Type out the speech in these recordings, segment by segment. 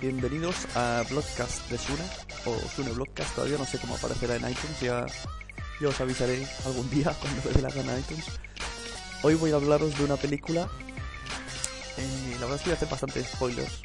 Bienvenidos a Blogcast de Sune, o Sune Blogcast, todavía no sé cómo aparecerá en iTunes, ya, ya os avisaré algún día cuando me dé la gana iTunes. Hoy voy a hablaros de una película, eh, la verdad es que voy a hacer bastantes spoilers,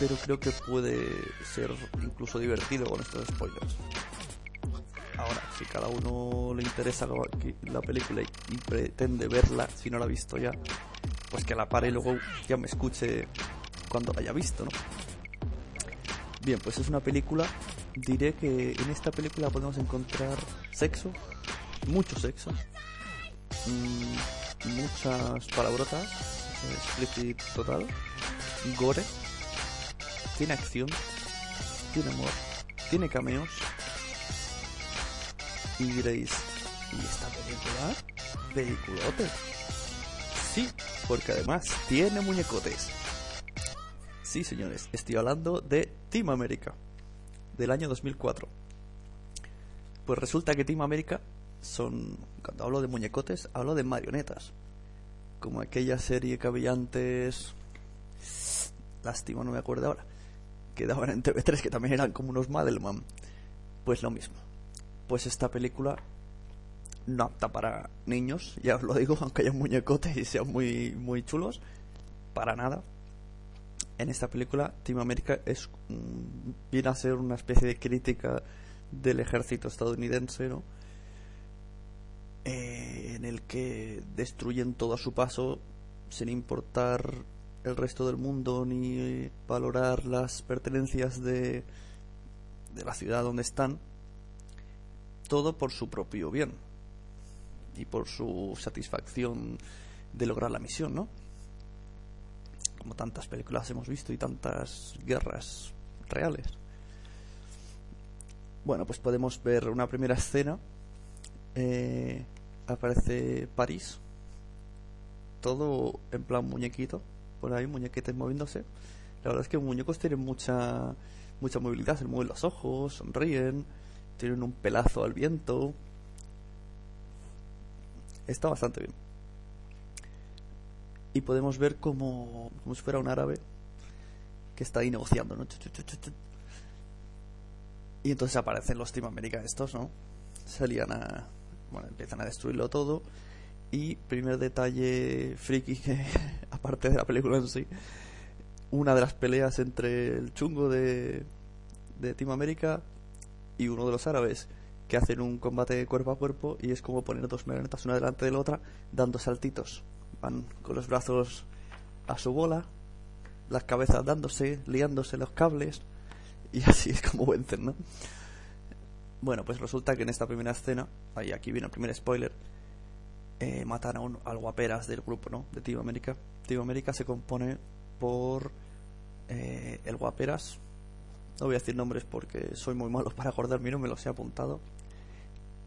pero creo que puede ser incluso divertido con estos spoilers. Ahora, si cada uno le interesa la película y pretende verla, si no la ha visto ya, pues que la pare y luego ya me escuche cuando la haya visto, ¿no? Bien, pues es una película. Diré que en esta película podemos encontrar sexo, mucho sexo, mmm, muchas palabrotas, explicit total, gore, tiene acción, tiene amor, tiene cameos. Y diréis, ¿y esta película? ¿Peliculote? Sí, porque además tiene muñecotes. Sí, señores, estoy hablando de Team America, del año 2004. Pues resulta que Team America son, cuando hablo de muñecotes, hablo de marionetas. Como aquella serie que había lástima, no me acuerdo ahora, que daban en TV3, que también eran como unos Madelman. Pues lo mismo. Pues esta película no apta para niños, ya os lo digo, aunque haya muñecotes y sean muy, muy chulos, para nada. En esta película, Team America es, viene a ser una especie de crítica del ejército estadounidense, ¿no? Eh, en el que destruyen todo a su paso sin importar el resto del mundo ni valorar las pertenencias de, de la ciudad donde están, todo por su propio bien y por su satisfacción de lograr la misión, ¿no? Como tantas películas hemos visto y tantas guerras reales. Bueno, pues podemos ver una primera escena. Eh, aparece París. Todo en plan muñequito. Por ahí, muñequitos moviéndose. La verdad es que muñecos tienen mucha, mucha movilidad. Se mueven los ojos, sonríen, tienen un pelazo al viento. Está bastante bien. Y podemos ver como, como si fuera un árabe que está ahí negociando, ¿no? Y entonces aparecen los Team America estos, ¿no? Salían a... Bueno, empiezan a destruirlo todo. Y primer detalle friki que, aparte de la película en sí, una de las peleas entre el chungo de, de Team America y uno de los árabes que hacen un combate cuerpo a cuerpo y es como poner dos marionetas una delante de la otra dando saltitos. Con los brazos a su bola, las cabezas dándose, liándose los cables y así es como vencen, ¿no? Bueno, pues resulta que en esta primera escena, ahí aquí viene el primer spoiler, eh, matan a un, al guaperas del grupo, ¿no? De Team América. Team América se compone por eh, el guaperas, no voy a decir nombres porque soy muy malo para acordarme, no me los he apuntado.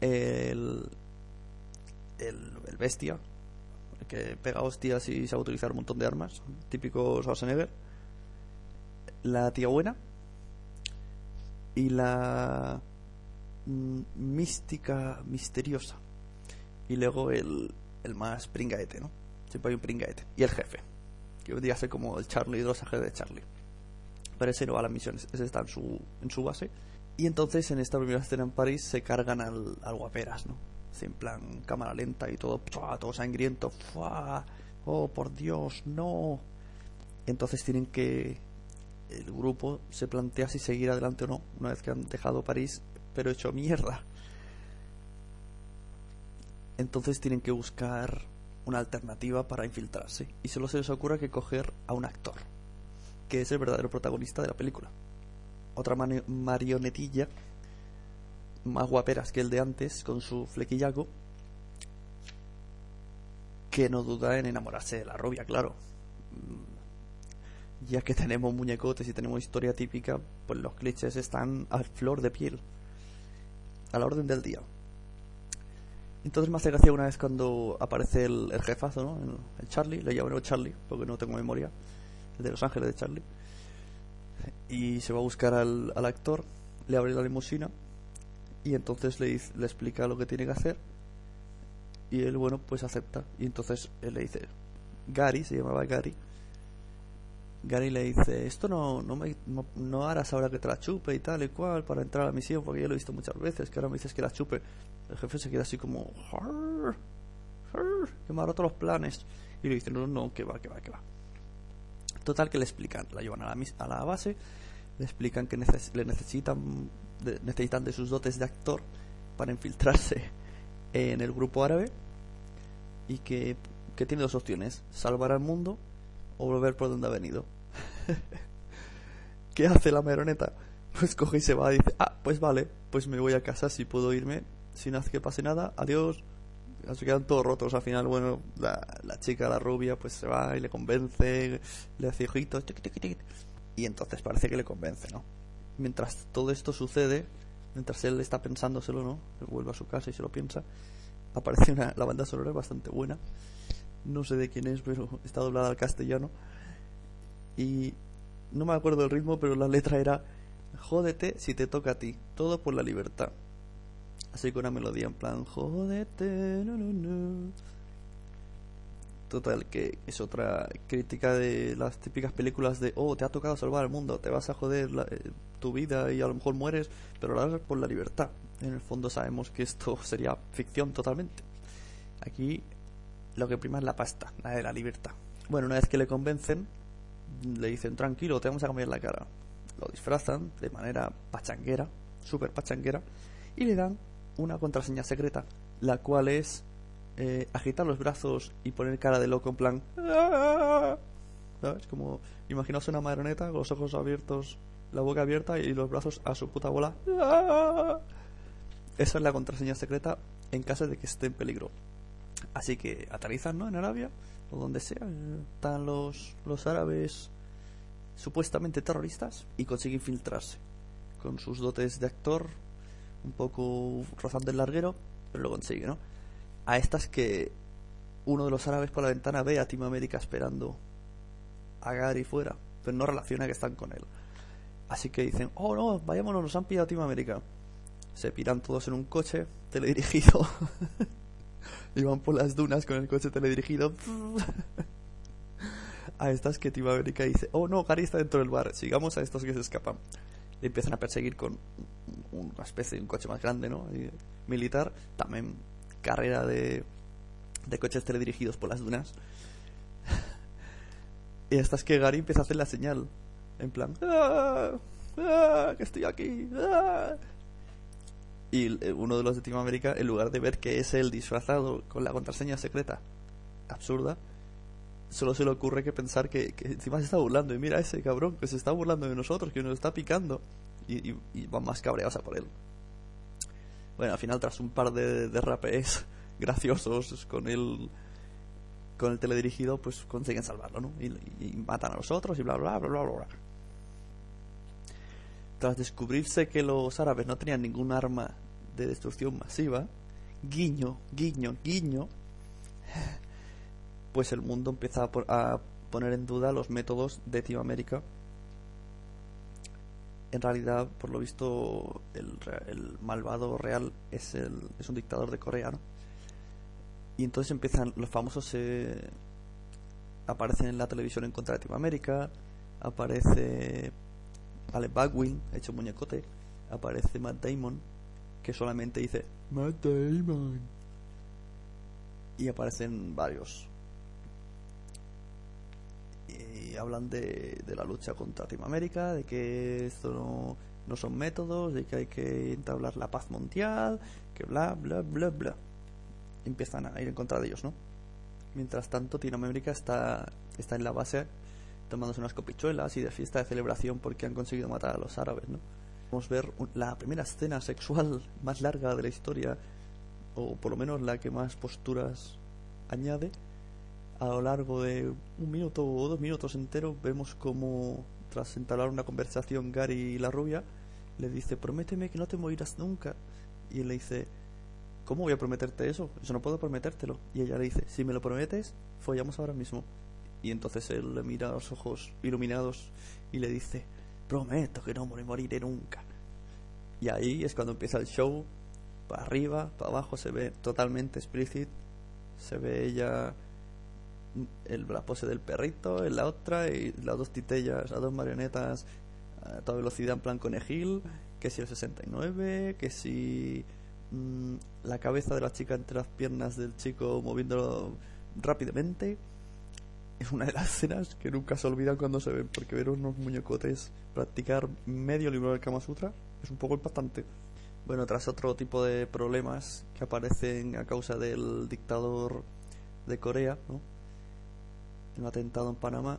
El, el, el bestia, que pega hostias y sabe utilizar un montón de armas, típico Schwarzenegger. La tía buena y la mm, mística misteriosa. Y luego el, el más pringaete, ¿no? Siempre hay un pringaete. Y el jefe, que vendría a ser como el Charlie Drosager de Charlie. Pero ese no va a las misiones, ese está en su, en su base. Y entonces en esta primera escena en París se cargan al, al guaperas, ¿no? En plan cámara lenta y todo, todo sangriento. ¡Oh, por Dios, no! Entonces tienen que. El grupo se plantea si seguir adelante o no, una vez que han dejado París, pero hecho mierda. Entonces tienen que buscar una alternativa para infiltrarse. Y solo se les ocurre que coger a un actor que es el verdadero protagonista de la película. Otra marionetilla, más guaperas que el de antes, con su flequillaco. que no duda en enamorarse de la rubia, claro. Mm, ya que tenemos muñecotes y tenemos historia típica, pues los clichés están a flor de piel, a la orden del día. Entonces me hace gracia una vez cuando aparece el, jefazo, ¿no? El, Charlie, le llamo Charlie, porque no tengo memoria, el de Los Ángeles de Charlie. Y se va a buscar al, al actor, le abre la limusina y entonces le, le explica lo que tiene que hacer y él, bueno, pues acepta. Y entonces él le dice, Gary, se llamaba Gary, Gary le dice, esto no, no, me, no, harás ahora que te la chupe y tal y cual para entrar a la misión, porque yo lo he visto muchas veces, que ahora me dices que la chupe. El jefe se queda así como, que me ha roto los planes. Y le dice, no, no, que va, que va, que va. Total que le explican, la llevan a la, a la base, le explican que le necesitan de, necesitan de sus dotes de actor para infiltrarse en el grupo árabe y que, que tiene dos opciones, salvar al mundo o volver por donde ha venido. ¿Qué hace la meroneta? Pues coge y se va y dice, ah, pues vale, pues me voy a casa si puedo irme sin hacer que pase nada, adiós. Se quedan todos rotos al final, bueno, la, la chica, la rubia, pues se va y le convence, le hace ojitos, y entonces parece que le convence, ¿no? Mientras todo esto sucede, mientras él está pensándoselo, ¿no? Él vuelve a su casa y se lo piensa, aparece una, la banda sonora bastante buena no sé de quién es, pero está doblada al castellano. Y no me acuerdo el ritmo, pero la letra era Jódete si te toca a ti, todo por la libertad. Así con una melodía en plan Jódete, no, no, no. Total, que es otra crítica de las típicas películas de, oh, te ha tocado salvar el mundo, te vas a joder eh, tu vida y a lo mejor mueres, pero lo haces por la libertad. En el fondo sabemos que esto sería ficción totalmente. Aquí lo que prima es la pasta, la de la libertad. Bueno, una vez que le convencen, le dicen, tranquilo, te vamos a cambiar la cara. Lo disfrazan de manera pachanguera, súper pachanguera, y le dan una contraseña secreta, la cual es eh, agitar los brazos y poner cara de loco en plan... Ah", ¿Sabes? Como, imaginaos una marioneta con los ojos abiertos, la boca abierta y los brazos a su puta bola. Ah". Esa es la contraseña secreta en caso de que esté en peligro. Así que aterrizan ¿no? en Arabia o donde sea. Están los, los árabes supuestamente terroristas y consigue infiltrarse con sus dotes de actor, un poco rozando el larguero, pero lo consigue, ¿no? A estas que uno de los árabes por la ventana ve a Team América esperando a Gary fuera, pero no relaciona que están con él. Así que dicen, oh no, vayámonos, nos han pillado Team América. Se piran todos en un coche teledirigido y van por las dunas con el coche teledirigido. a estas que Team América dice, oh no, Gary está dentro del bar, sigamos a estos que se escapan. Le empiezan a perseguir con una especie de un coche más grande, ¿no? militar, también carrera de, de coches teledirigidos por las dunas. y estas que Gary empieza a hacer la señal, en plan, ¡Ah! ¡Ah! que estoy aquí! ¡Ah! Y uno de los de Team América, en lugar de ver que es el disfrazado con la contraseña secreta absurda, solo se le ocurre que pensar que, encima se está burlando. Y mira ese cabrón que se está burlando de nosotros, que nos está picando. Y, van más cabreados a por él. Bueno, al final, tras un par de, de graciosos con el con el teledirigido, pues consiguen salvarlo, ¿no? Y, y, matan a los otros y bla, bla, bla, bla, bla. Tras descubrirse que los árabes no tenían ningún arma de destrucción masiva, guiño, guiño, guiño, pues el mundo empieza a, poner en duda los métodos de Team América. En realidad, por lo visto, el, malvado real es, el, es un dictador de Corea, ¿no? Y entonces empiezan los famosos... Eh, aparecen en la televisión en contra de Team América, aparece Alec Baldwin, hecho muñecote, aparece Matt Damon, que solamente dice Matt Damon. Y aparecen varios. Y hablan de, de la lucha contra Team América, de que esto no, no son métodos, de que hay que entablar la paz mundial, que bla, bla, bla, bla. empiezan a ir en contra de ellos, ¿no? Mientras tanto, Team América está, está en la base tomándose unas copichuelas y de fiesta de celebración porque han conseguido matar a los árabes, ¿no? Vamos a ver la primera escena sexual más larga de la historia, o por lo menos la que más posturas añade, a lo largo de un minuto o dos minutos enteros vemos como tras entablar una conversación Gary y la rubia le dice prométeme que no te morirás nunca y él le dice ¿cómo voy a prometerte eso? eso no puedo prometértelo y ella le dice si me lo prometes follamos ahora mismo y entonces él le mira los ojos iluminados y le dice prometo que no me moriré nunca y ahí es cuando empieza el show para arriba, para abajo se ve totalmente explícito se ve ella el, la pose del perrito en la otra y las dos titellas, las dos marionetas a toda velocidad en plan conejil, que si el 69, que si mm, la cabeza de la chica entre las piernas del chico moviéndolo rápidamente. Es una de las escenas que nunca se olvidan cuando se ven, porque ver unos muñecotes practicar medio libro del Kama Sutra es un poco impactante. Bueno, tras otro tipo de problemas que aparecen a causa del dictador de Corea, ¿no? Un atentado en Panamá,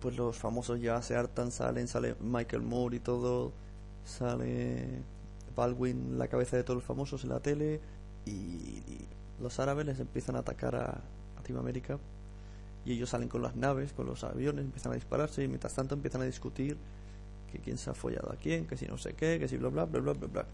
pues los famosos ya se hartan, salen, sale Michael Moore y todo, sale Baldwin, la cabeza de todos los famosos en la tele, y, los árabes les empiezan a atacar a, a América y ellos salen con las naves, con los aviones, empiezan a dispararse y mientras tanto empiezan a discutir que quién se ha follado a quién, que si no sé qué, que si bla bla bla bla bla bla.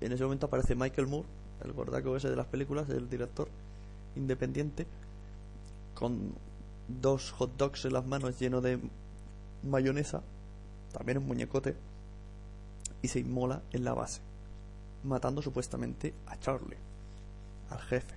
En ese momento aparece Michael Moore, el gordaco ese de las películas, el director independiente, con dos hot dogs en las manos lleno de mayonesa, también un muñecote, y se inmola en la base, matando supuestamente a Charlie, al jefe.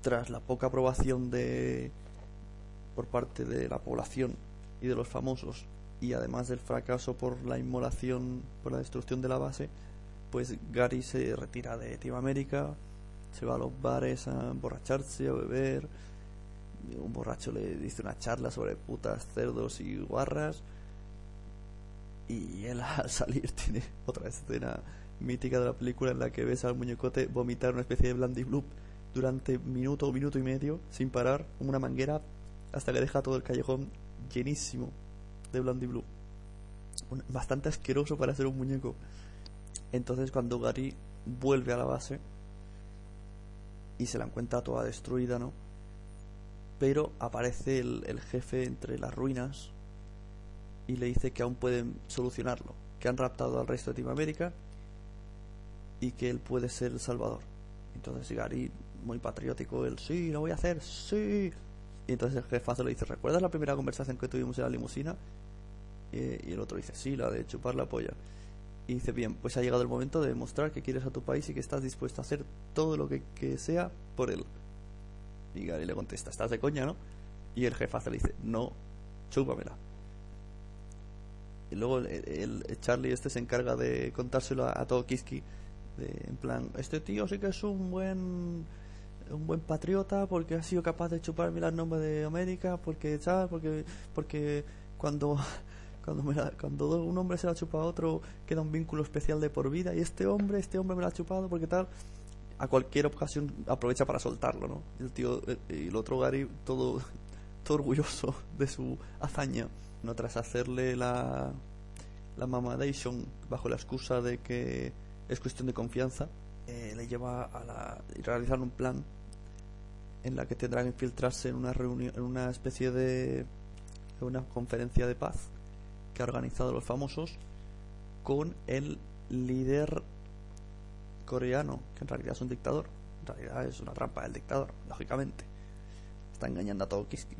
Tras la poca aprobación de por parte de la población y de los famosos, y además del fracaso por la inmolación, por la destrucción de la base, pues Gary se retira de Team América, se va a los bares a emborracharse, a beber, un borracho le dice una charla sobre putas, cerdos y guarras. Y él al salir tiene otra escena mítica de la película en la que ves al muñecote vomitar una especie de blandy bloop durante minuto o minuto y medio sin parar, como una manguera, hasta que deja todo el callejón llenísimo de blandy bloop. Bastante asqueroso para ser un muñeco. Entonces cuando Gary vuelve a la base y se la encuentra toda destruida, ¿no? Pero aparece el, jefe entre las ruinas y le dice que aún pueden solucionarlo, que han raptado al resto de Team América y que él puede ser el salvador. Entonces Gary, muy patriótico, él, sí, lo voy a hacer, sí. Y entonces el jefazo le dice, ¿recuerdas la primera conversación que tuvimos en la limusina? y el otro dice, sí, la de chupar la polla. Y dice, bien, pues ha llegado el momento de demostrar que quieres a tu país y que estás dispuesto a hacer todo lo que, que sea por él. Y le contesta, ¿estás de coña, no? Y el jefazo le dice, no, chúpamela. Y luego el, Charlie este se encarga de contárselo a, todo Kiski. en plan, este tío sí que es un buen un buen patriota porque ha sido capaz de chuparme las nombres de América porque ¿sabes? porque porque cuando cuando, cuando un hombre se la chupa a otro queda un vínculo especial de por vida y este hombre este hombre me la ha chupado porque tal a cualquier ocasión aprovecha para soltarlo, ¿no? El tío, y el otro Gary, todo, todo orgulloso de su hazaña, ¿no? Tras hacerle la, la mamadation bajo la excusa de que es cuestión de confianza, eh, le lleva a la, realizar un plan en la que tendrá que infiltrarse en una reunión, en una especie de una conferencia de paz que ha organizado los famosos con el líder coreano, que en realidad es un dictador. En realidad es una trampa del dictador, lógicamente. Está engañando a todo Kiski.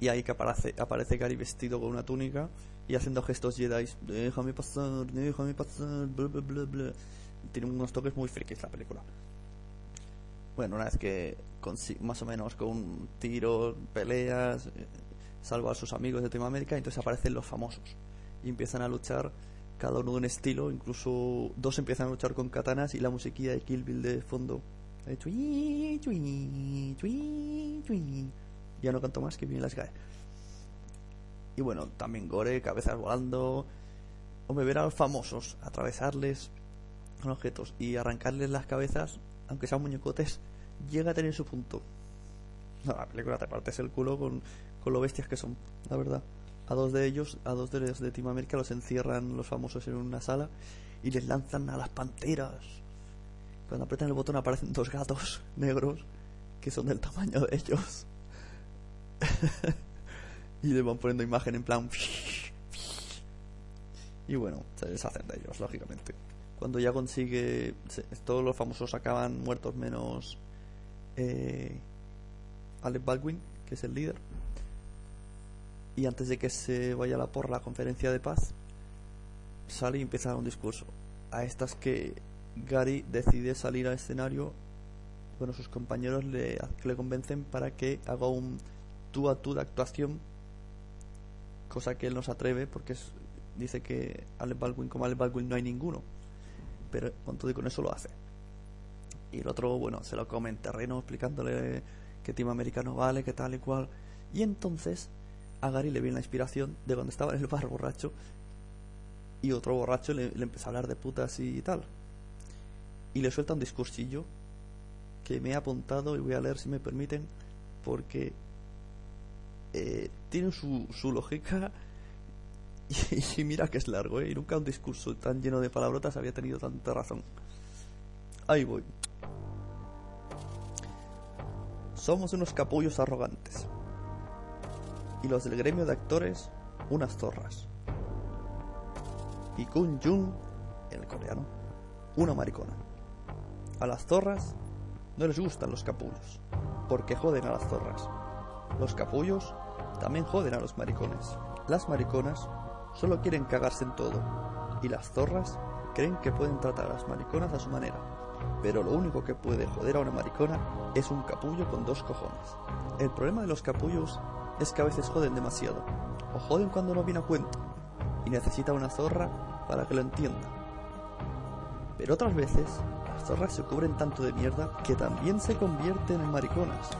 Y ahí que aparece, aparece Gary vestido con una túnica y haciendo gestos Jedi. Déjame pasar, déjame pasar, bla, bla, bla, bla. Tiene unos toques muy frikis la película. Bueno, una vez que más o menos con tiro, peleas, eh, salva a sus amigos de América, entonces aparecen los famosos y empiezan a luchar cada uno de un estilo, incluso dos empiezan a luchar con katanas y la musiquilla de Kill Bill de fondo. Ya no canto más que bien las cae. Y bueno, también gore, cabezas volando. O me ver a los famosos atravesarles con objetos y arrancarles las cabezas, aunque sean muñecotes, llega a tener su punto. No, la película te partes el culo con, con lo bestias que son, la verdad. A dos de ellos, a dos de los de Team America, los encierran los famosos en una sala y les lanzan a las panteras. Cuando apretan el botón aparecen dos gatos negros que son del tamaño de ellos. y le van poniendo imagen en plan... y bueno, se deshacen de ellos, lógicamente. Cuando ya consigue... todos los famosos acaban muertos menos... Eh, Alec Baldwin, que es el líder. Y antes de que se vaya a la por la conferencia de paz, sale y empieza un discurso. A estas que Gary decide salir al escenario, bueno, sus compañeros le, convencen para que haga un tú a tú de actuación, cosa que él no se atreve porque dice que Alec Baldwin como Alec Baldwin no hay ninguno, pero con todo y con eso lo hace. Y el otro, bueno, se lo come en terreno explicándole que Team Americano vale, que tal y cual. Y entonces a Gary le viene la inspiración de cuando estaba en el bar borracho y otro borracho le, empieza a hablar de putas y tal. Y le suelta un discursillo que me he apuntado y voy a leer si me permiten porque eh, tiene su, su lógica y, mira que es largo, ¿eh? Y nunca un discurso tan lleno de palabrotas había tenido tanta razón. Ahí voy. Somos unos capullos arrogantes. Y los del gremio de actores, unas zorras y Kun Jung, el coreano, una maricona. A las zorras no les gustan los capullos, porque joden a las zorras. Los capullos también joden a los maricones. Las mariconas solo quieren cagarse en todo, y las zorras creen que pueden tratar a las mariconas a su manera. Pero lo único que puede joder a una maricona es un capullo con dos cojones. El problema de los capullos es que a veces joden demasiado, o joden cuando no viene a cuento, y necesita una zorra para que lo entienda. Pero otras veces, las zorras se cubren tanto de mierda que también se convierten en mariconas.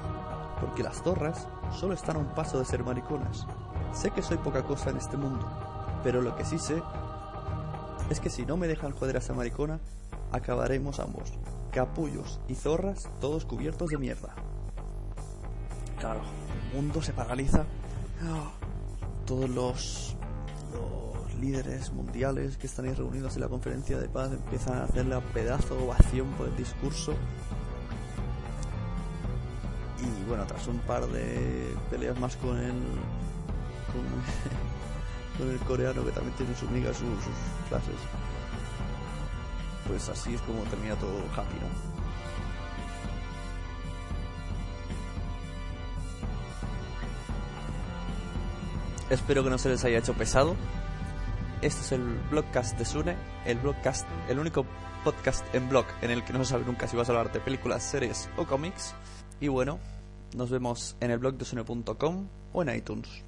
Porque las zorras solo están a un paso de ser mariconas. Sé que soy poca cosa en este mundo, pero lo que sí sé es que si no me dejan joder a esa maricona, acabaremos ambos, capullos y zorras, todos cubiertos de mierda. Claro, mundo se paraliza. Todos los líderes mundiales que están ahí reunidos en la conferencia de paz empiezan a hacerle a pedazo ovación por el discurso. Y bueno, tras un par de peleas más con el. con, el coreano que también tiene su miga, sus, sus clases. Pues así es como termina todo happy, ¿no? Espero que no se les haya hecho pesado. Este es el blogcast de Sune, el blogcast, el único podcast en blog en el que no se sabe nunca si vas a hablar de películas, series o cómics. Y bueno, nos vemos en el blog de Sune.com o en iTunes.